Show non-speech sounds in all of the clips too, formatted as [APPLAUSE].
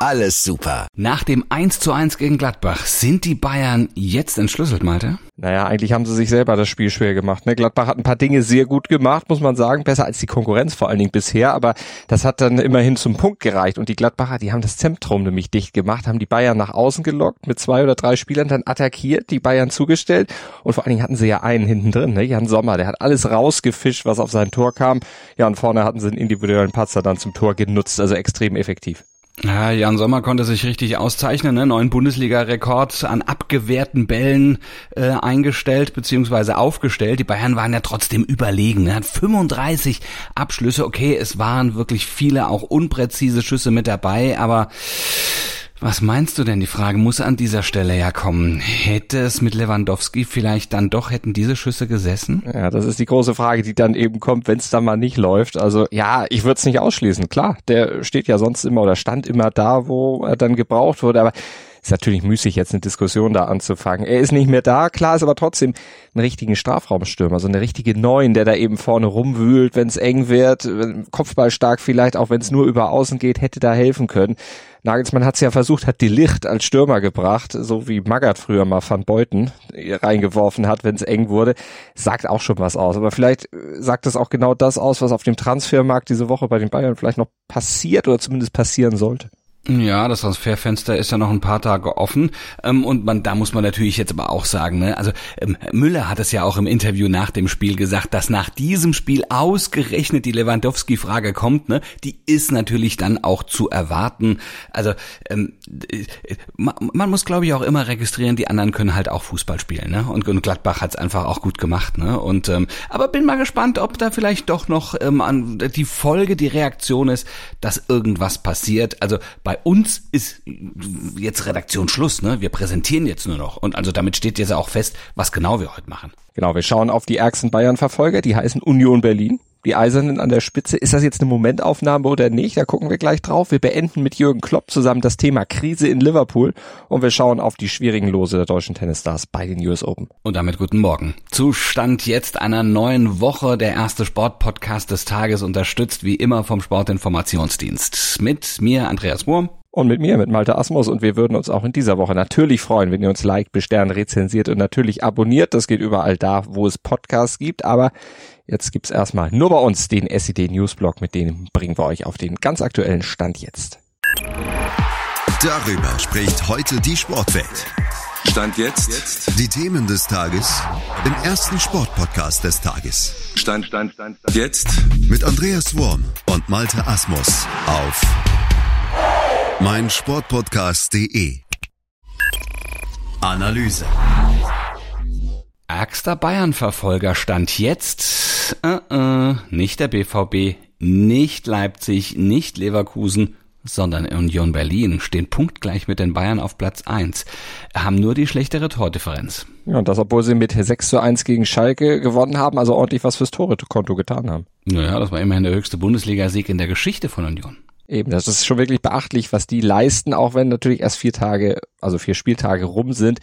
alles super. Nach dem 1 zu 1 gegen Gladbach sind die Bayern jetzt entschlüsselt, Malte? Naja, eigentlich haben sie sich selber das Spiel schwer gemacht. Ne? Gladbach hat ein paar Dinge sehr gut gemacht, muss man sagen. Besser als die Konkurrenz vor allen Dingen bisher. Aber das hat dann immerhin zum Punkt gereicht. Und die Gladbacher, die haben das Zentrum nämlich dicht gemacht, haben die Bayern nach außen gelockt, mit zwei oder drei Spielern dann attackiert, die Bayern zugestellt. Und vor allen Dingen hatten sie ja einen hinten drin, ne? Jan Sommer. Der hat alles rausgefischt, was auf sein Tor kam. Ja, und vorne hatten sie einen individuellen Patzer dann zum Tor genutzt. Also extrem effektiv. Ja, Jan Sommer konnte sich richtig auszeichnen, ne? neuen Bundesliga-Rekord an abgewehrten Bällen äh, eingestellt bzw. aufgestellt. Die Bayern waren ja trotzdem überlegen. Er hat 35 Abschlüsse. Okay, es waren wirklich viele auch unpräzise Schüsse mit dabei, aber was meinst du denn? Die Frage muss an dieser Stelle ja kommen. Hätte es mit Lewandowski vielleicht dann doch, hätten diese Schüsse gesessen? Ja, das ist die große Frage, die dann eben kommt, wenn es dann mal nicht läuft. Also ja, ich würde es nicht ausschließen. Klar, der steht ja sonst immer oder stand immer da, wo er dann gebraucht wurde. Aber ist natürlich müßig, jetzt eine Diskussion da anzufangen. Er ist nicht mehr da, klar ist aber trotzdem einen richtigen Strafraumstürmer, so eine richtige Neun, der da eben vorne rumwühlt, wenn es eng wird, Kopfball stark vielleicht, auch wenn es nur über Außen geht, hätte da helfen können. Nagelsmann hat es ja versucht, hat die Licht als Stürmer gebracht, so wie Magath früher mal Van Beuten reingeworfen hat, wenn es eng wurde. Sagt auch schon was aus. Aber vielleicht sagt es auch genau das aus, was auf dem Transfermarkt diese Woche bei den Bayern vielleicht noch passiert oder zumindest passieren sollte. Ja, das Transferfenster ist ja noch ein paar Tage offen. Ähm, und man, da muss man natürlich jetzt aber auch sagen, ne, also ähm, Müller hat es ja auch im Interview nach dem Spiel gesagt, dass nach diesem Spiel ausgerechnet die Lewandowski-Frage kommt, ne, die ist natürlich dann auch zu erwarten. Also ähm, äh, man, muss, glaube ich, auch immer registrieren, die anderen können halt auch Fußball spielen, ne? Und, Gladbach hat es einfach auch gut gemacht, ne? Und aber bin mal gespannt, ob da vielleicht doch noch die Folge, die Reaktion ist, dass irgendwas passiert. Also bei uns ist jetzt Redaktion Schluss, ne? Wir präsentieren jetzt nur noch. Und also damit steht jetzt auch fest, was genau wir heute machen. Genau, wir schauen auf die ärgsten Bayern-Verfolger, die heißen Union Berlin. Die Eisernen an der Spitze. Ist das jetzt eine Momentaufnahme oder nicht? Da gucken wir gleich drauf. Wir beenden mit Jürgen Klopp zusammen das Thema Krise in Liverpool und wir schauen auf die schwierigen Lose der deutschen Tennisstars bei den US Open. Und damit guten Morgen. Zustand jetzt einer neuen Woche. Der erste Sportpodcast des Tages unterstützt wie immer vom Sportinformationsdienst. Mit mir Andreas Wurm. Und mit mir, mit Malte Asmus. Und wir würden uns auch in dieser Woche natürlich freuen, wenn ihr uns liked, bestern, rezensiert und natürlich abonniert. Das geht überall da, wo es Podcasts gibt. Aber jetzt gibt's erstmal nur bei uns den SED Newsblog, mit dem bringen wir euch auf den ganz aktuellen Stand jetzt. Darüber spricht heute die Sportwelt. Stand jetzt. Die Themen des Tages im ersten Sportpodcast des Tages. Stand, Stand, Stand, Stand. Jetzt. Mit Andreas Worm und Malte Asmus auf mein Sportpodcast.de. Analyse. Ärgster Bayern-Verfolger stand jetzt äh, äh, nicht der BVB, nicht Leipzig, nicht Leverkusen, sondern Union Berlin stehen punktgleich mit den Bayern auf Platz 1, haben nur die schlechtere Tordifferenz. Ja, und das, obwohl sie mit 6 zu 1 gegen Schalke gewonnen haben, also ordentlich was fürs Tore-Konto getan haben. Naja, das war immerhin der höchste Bundesligasieg in der Geschichte von Union. Eben, das ist schon wirklich beachtlich, was die leisten, auch wenn natürlich erst vier Tage, also vier Spieltage rum sind,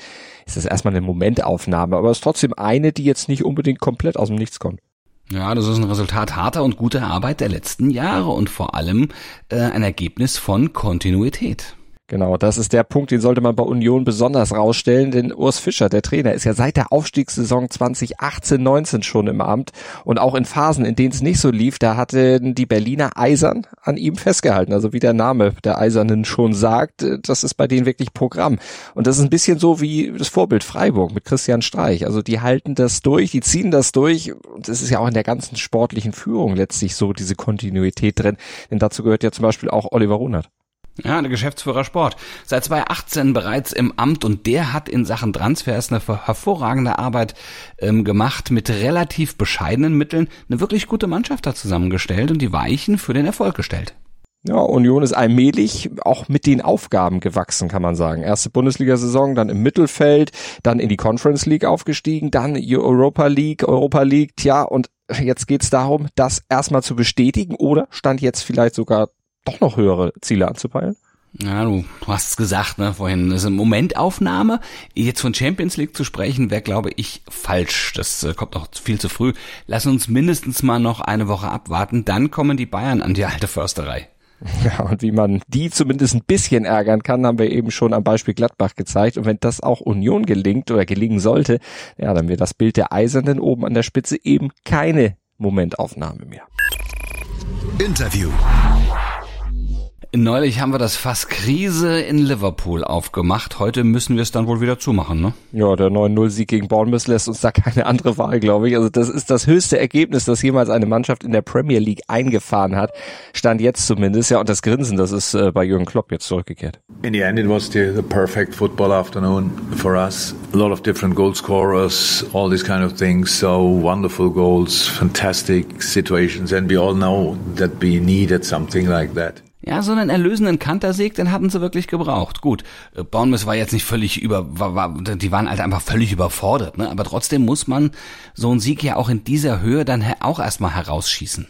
ist das erstmal eine Momentaufnahme, aber es ist trotzdem eine, die jetzt nicht unbedingt komplett aus dem Nichts kommt. Ja, das ist ein Resultat harter und guter Arbeit der letzten Jahre und vor allem äh, ein Ergebnis von Kontinuität. Genau, das ist der Punkt, den sollte man bei Union besonders rausstellen, denn Urs Fischer, der Trainer, ist ja seit der Aufstiegssaison 2018-19 schon im Amt und auch in Phasen, in denen es nicht so lief, da hatten die Berliner Eisern an ihm festgehalten, also wie der Name der Eisernen schon sagt, das ist bei denen wirklich Programm. Und das ist ein bisschen so wie das Vorbild Freiburg mit Christian Streich, also die halten das durch, die ziehen das durch und es ist ja auch in der ganzen sportlichen Führung letztlich so diese Kontinuität drin, denn dazu gehört ja zum Beispiel auch Oliver Runert. Ja, der Geschäftsführer Sport. Seit 2018 bereits im Amt und der hat in Sachen Transfers eine hervorragende Arbeit ähm, gemacht, mit relativ bescheidenen Mitteln eine wirklich gute Mannschaft da zusammengestellt und die Weichen für den Erfolg gestellt. Ja, Union ist allmählich auch mit den Aufgaben gewachsen, kann man sagen. Erste Bundesliga-Saison, dann im Mittelfeld, dann in die Conference League aufgestiegen, dann Europa League, Europa League, tja, und jetzt geht's darum, das erstmal zu bestätigen oder stand jetzt vielleicht sogar doch noch höhere Ziele anzupeilen? Ja, du hast es gesagt, ne, vorhin. Das ist eine Momentaufnahme. Jetzt von Champions League zu sprechen, wäre, glaube ich, falsch. Das äh, kommt noch viel zu früh. Lass uns mindestens mal noch eine Woche abwarten. Dann kommen die Bayern an die alte Försterei. [LAUGHS] Ja, und wie man die zumindest ein bisschen ärgern kann, haben wir eben schon am Beispiel Gladbach gezeigt. Und wenn das auch Union gelingt oder gelingen sollte, ja, dann wird das Bild der Eisernen oben an der Spitze eben keine Momentaufnahme mehr. Interview. Neulich haben wir das Fass Krise in Liverpool aufgemacht. Heute müssen wir es dann wohl wieder zumachen, ne? Ja, der 9-0-Sieg gegen Bournemouth lässt uns da keine andere Wahl, glaube ich. Also das ist das höchste Ergebnis, das jemals eine Mannschaft in der Premier League eingefahren hat. Stand jetzt zumindest. Ja, und das Grinsen, das ist äh, bei Jürgen Klopp jetzt zurückgekehrt. In the end it was the, the perfect football afternoon for us. A lot of different goal scorers, all these kind of things. So wonderful goals, fantastic situations. And we all know that we needed something like that. Ja, so einen erlösenden Kantersieg, den hatten sie wirklich gebraucht. Gut, äh, Bournemouth war jetzt nicht völlig über, war, war, die waren halt einfach völlig überfordert, ne? Aber trotzdem muss man so einen Sieg ja auch in dieser Höhe dann auch erstmal herausschießen.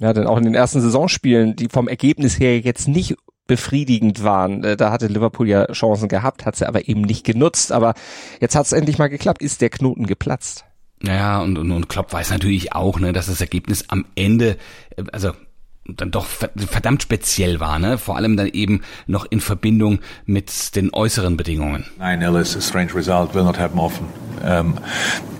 Ja, denn auch in den ersten Saisonspielen, die vom Ergebnis her jetzt nicht befriedigend waren. Äh, da hatte Liverpool ja Chancen gehabt, hat sie aber eben nicht genutzt. Aber jetzt hat es endlich mal geklappt. Ist der Knoten geplatzt? Ja, und, und, und Klopp weiß natürlich auch, ne, dass das Ergebnis am Ende, äh, also dann doch verdammt speziell war, ne? Vor allem dann eben noch in Verbindung mit den äußeren Bedingungen. 9-0 is a strange result, will not happen often. Um,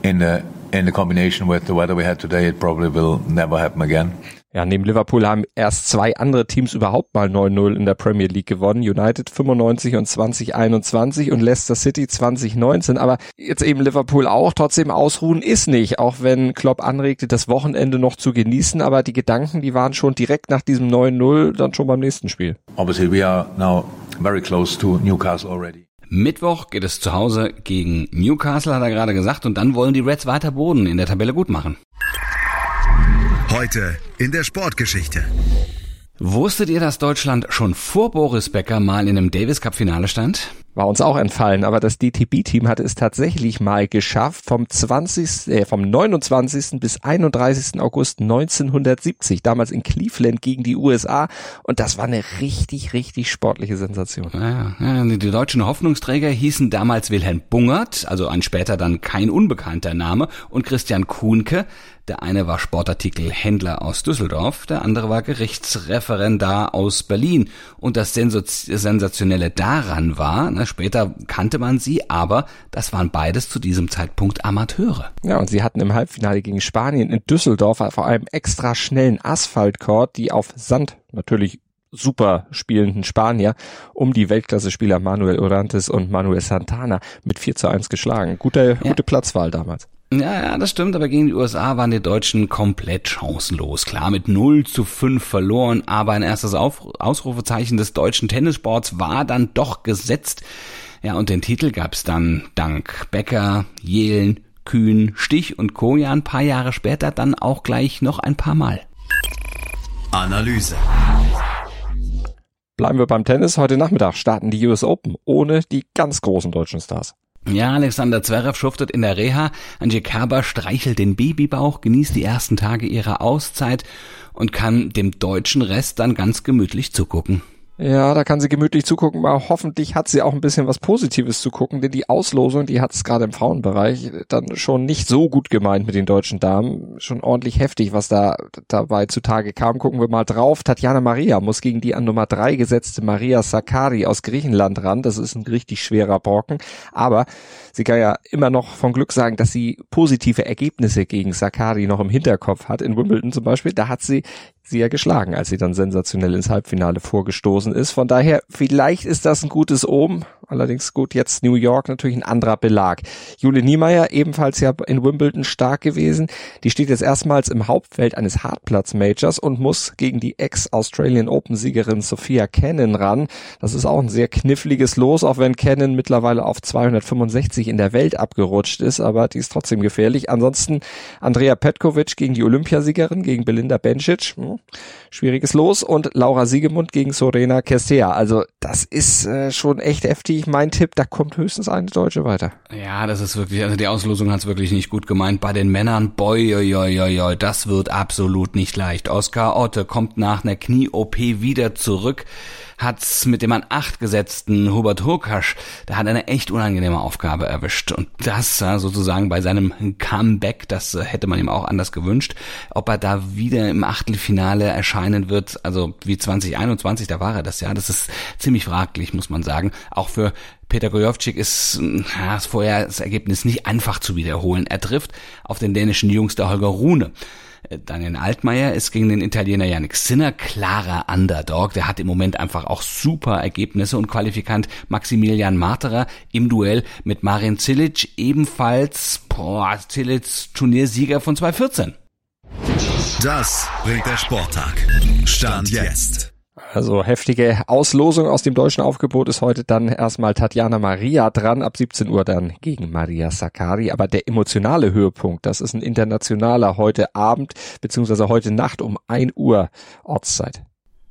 in the in the combination with the weather we had today, it probably will never happen again. Ja, neben Liverpool haben erst zwei andere Teams überhaupt mal 9-0 in der Premier League gewonnen. United 95 und 2021 und Leicester City 2019. Aber jetzt eben Liverpool auch. Trotzdem ausruhen ist nicht. Auch wenn Klopp anregte, das Wochenende noch zu genießen. Aber die Gedanken, die waren schon direkt nach diesem 9-0 dann schon beim nächsten Spiel. Obviously we are now very close to Newcastle already. Mittwoch geht es zu Hause gegen Newcastle, hat er gerade gesagt, und dann wollen die Reds weiter Boden in der Tabelle gut machen. Heute in der Sportgeschichte. Wusstet ihr, dass Deutschland schon vor Boris Becker mal in einem Davis Cup Finale stand? War uns auch entfallen, aber das DTB-Team hatte es tatsächlich mal geschafft, vom 20., äh, vom 29. bis 31. August 1970, damals in Cleveland gegen die USA. Und das war eine richtig, richtig sportliche Sensation. Ja, ja, die deutschen Hoffnungsträger hießen damals Wilhelm Bungert, also ein später dann kein unbekannter Name, und Christian Kuhnke. Der eine war Sportartikelhändler aus Düsseldorf, der andere war Gerichtsreferendar aus Berlin. Und das Sensationelle daran war, na, später kannte man sie, aber das waren beides zu diesem Zeitpunkt Amateure. Ja, und sie hatten im Halbfinale gegen Spanien in Düsseldorf vor allem extra schnellen Asphaltcourt, die auf Sand natürlich super spielenden Spanier um die Weltklasse-Spieler Manuel Orantes und Manuel Santana mit 4 zu 1 geschlagen. Gute, ja. gute Platzwahl damals. Ja, ja, das stimmt, aber gegen die USA waren die Deutschen komplett chancenlos. Klar, mit 0 zu 5 verloren, aber ein erstes Auf Ausrufezeichen des deutschen Tennissports war dann doch gesetzt. Ja, und den Titel gab's dann dank Becker, Jelen, Kühn, Stich und Koja ein paar Jahre später dann auch gleich noch ein paar Mal. Analyse. Bleiben wir beim Tennis. Heute Nachmittag starten die US Open ohne die ganz großen deutschen Stars. Ja, Alexander Zverev schuftet in der Reha. Kerber streichelt den Babybauch, genießt die ersten Tage ihrer Auszeit und kann dem deutschen Rest dann ganz gemütlich zugucken. Ja, da kann sie gemütlich zugucken, aber hoffentlich hat sie auch ein bisschen was Positives zu gucken, denn die Auslosung, die hat es gerade im Frauenbereich dann schon nicht so gut gemeint mit den deutschen Damen. Schon ordentlich heftig, was da dabei zutage kam. Gucken wir mal drauf. Tatjana Maria muss gegen die an Nummer drei gesetzte Maria Sakari aus Griechenland ran. Das ist ein richtig schwerer Brocken. Aber sie kann ja immer noch von Glück sagen, dass sie positive Ergebnisse gegen Sakari noch im Hinterkopf hat. In Wimbledon zum Beispiel, da hat sie sie ja geschlagen, als sie dann sensationell ins Halbfinale vorgestoßen ist. Von daher, vielleicht ist das ein gutes Omen. Allerdings gut, jetzt New York natürlich ein anderer Belag. Jule Niemeyer, ebenfalls ja in Wimbledon stark gewesen. Die steht jetzt erstmals im Hauptfeld eines Hartplatz-Majors und muss gegen die Ex-Australian Open-Siegerin Sophia Cannon ran. Das ist auch ein sehr kniffliges Los, auch wenn Cannon mittlerweile auf 265 in der Welt abgerutscht ist, aber die ist trotzdem gefährlich. Ansonsten Andrea Petkovic gegen die Olympiasiegerin, gegen Belinda Bencic. Schwieriges Los. Und Laura Siegemund gegen Sorena Kestea. Also das ist äh, schon echt heftig. Mein Tipp, da kommt höchstens eine Deutsche weiter. Ja, das ist wirklich, also die Auslosung hat es wirklich nicht gut gemeint. Bei den Männern, boy, oi, oi, oi, oi, das wird absolut nicht leicht. Oskar Otte kommt nach einer Knie-OP wieder zurück hat's mit dem an acht gesetzten Hubert Hurkasch, der hat eine echt unangenehme Aufgabe erwischt. Und das sozusagen bei seinem Comeback, das äh, hätte man ihm auch anders gewünscht. Ob er da wieder im Achtelfinale erscheinen wird, also wie 2021, da war er das ja, das ist ziemlich fraglich, muss man sagen. Auch für Peter Gojovcik ist ja, das vorher das Ergebnis nicht einfach zu wiederholen. Er trifft auf den dänischen Jungster Holger Rune. Äh, Daniel Altmaier ist gegen den Italiener Yannick Sinner klarer Underdog. Der hat im Moment einfach auch super Ergebnisse und Qualifikant Maximilian Marterer im Duell mit Marin Cilic ebenfalls, boah, Cilic Turniersieger von 2014. Das bringt der Sporttag. Stand jetzt. Also heftige Auslosung aus dem deutschen Aufgebot ist heute dann erstmal Tatjana Maria dran, ab 17 Uhr dann gegen Maria Sakkari. Aber der emotionale Höhepunkt, das ist ein internationaler heute Abend beziehungsweise heute Nacht um 1 Uhr Ortszeit.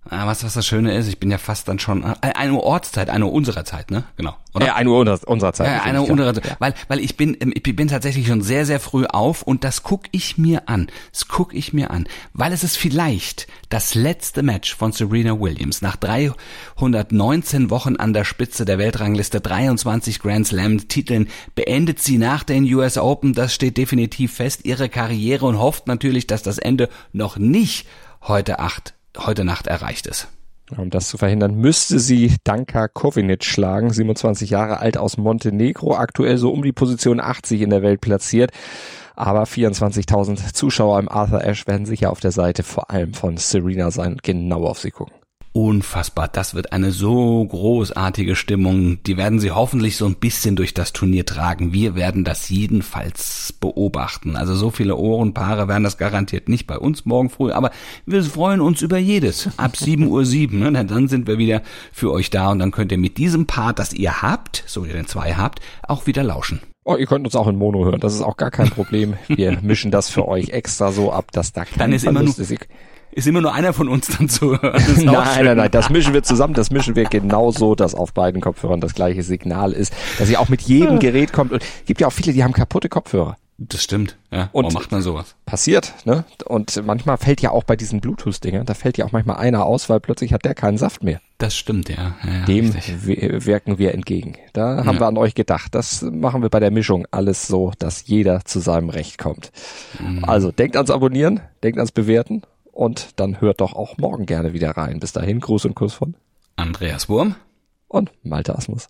Ah, was, was das Schöne ist, ich bin ja fast dann schon, äh, eine Uhr Ortszeit, eine Uhr unserer Zeit, ne? Genau. Oder? Ja, eine Uhr unserer, unserer Zeit. Ja, eine Uhr unserer Zeit. Ja. Weil, weil ich bin, ähm, ich bin tatsächlich schon sehr, sehr früh auf und das guck ich mir an. Das guck ich mir an. Weil es ist vielleicht das letzte Match von Serena Williams. Nach 319 Wochen an der Spitze der Weltrangliste, 23 Grand Slam Titeln, beendet sie nach den US Open, das steht definitiv fest, ihre Karriere und hofft natürlich, dass das Ende noch nicht heute acht heute Nacht erreicht ist. Um das zu verhindern, müsste sie Danka Kovinic schlagen, 27 Jahre alt aus Montenegro, aktuell so um die Position 80 in der Welt platziert. Aber 24.000 Zuschauer im Arthur Ashe werden sicher auf der Seite vor allem von Serena sein genau auf sie gucken unfassbar. Das wird eine so großartige Stimmung. Die werden sie hoffentlich so ein bisschen durch das Turnier tragen. Wir werden das jedenfalls beobachten. Also so viele Ohrenpaare werden das garantiert nicht bei uns morgen früh, aber wir freuen uns über jedes. Ab 7 Uhr 7, ne? dann sind wir wieder für euch da und dann könnt ihr mit diesem Part, das ihr habt, so ihr den zwei habt, auch wieder lauschen. Oh, ihr könnt uns auch in Mono hören. Das ist auch gar kein Problem. Wir [LAUGHS] mischen das für euch extra so ab, dass da kein dann ist Verlust immer nur, ist ist immer nur einer von uns dann zu hören. [LAUGHS] nein, nein, nein, das mischen wir zusammen, das mischen wir genauso, dass auf beiden Kopfhörern das gleiche Signal ist, dass ihr auch mit jedem Gerät kommt. Und gibt ja auch viele, die haben kaputte Kopfhörer. Das stimmt, ja. Und Warum macht man sowas? Passiert, ne? Und manchmal fällt ja auch bei diesen Bluetooth-Dingern, da fällt ja auch manchmal einer aus, weil plötzlich hat der keinen Saft mehr. Das stimmt, ja. ja Dem wirken wir entgegen. Da haben ja. wir an euch gedacht. Das machen wir bei der Mischung alles so, dass jeder zu seinem Recht kommt. Mhm. Also denkt ans Abonnieren, denkt ans Bewerten und dann hört doch auch morgen gerne wieder rein. Bis dahin, Gruß und Kuss von Andreas Wurm und Malte Asmus.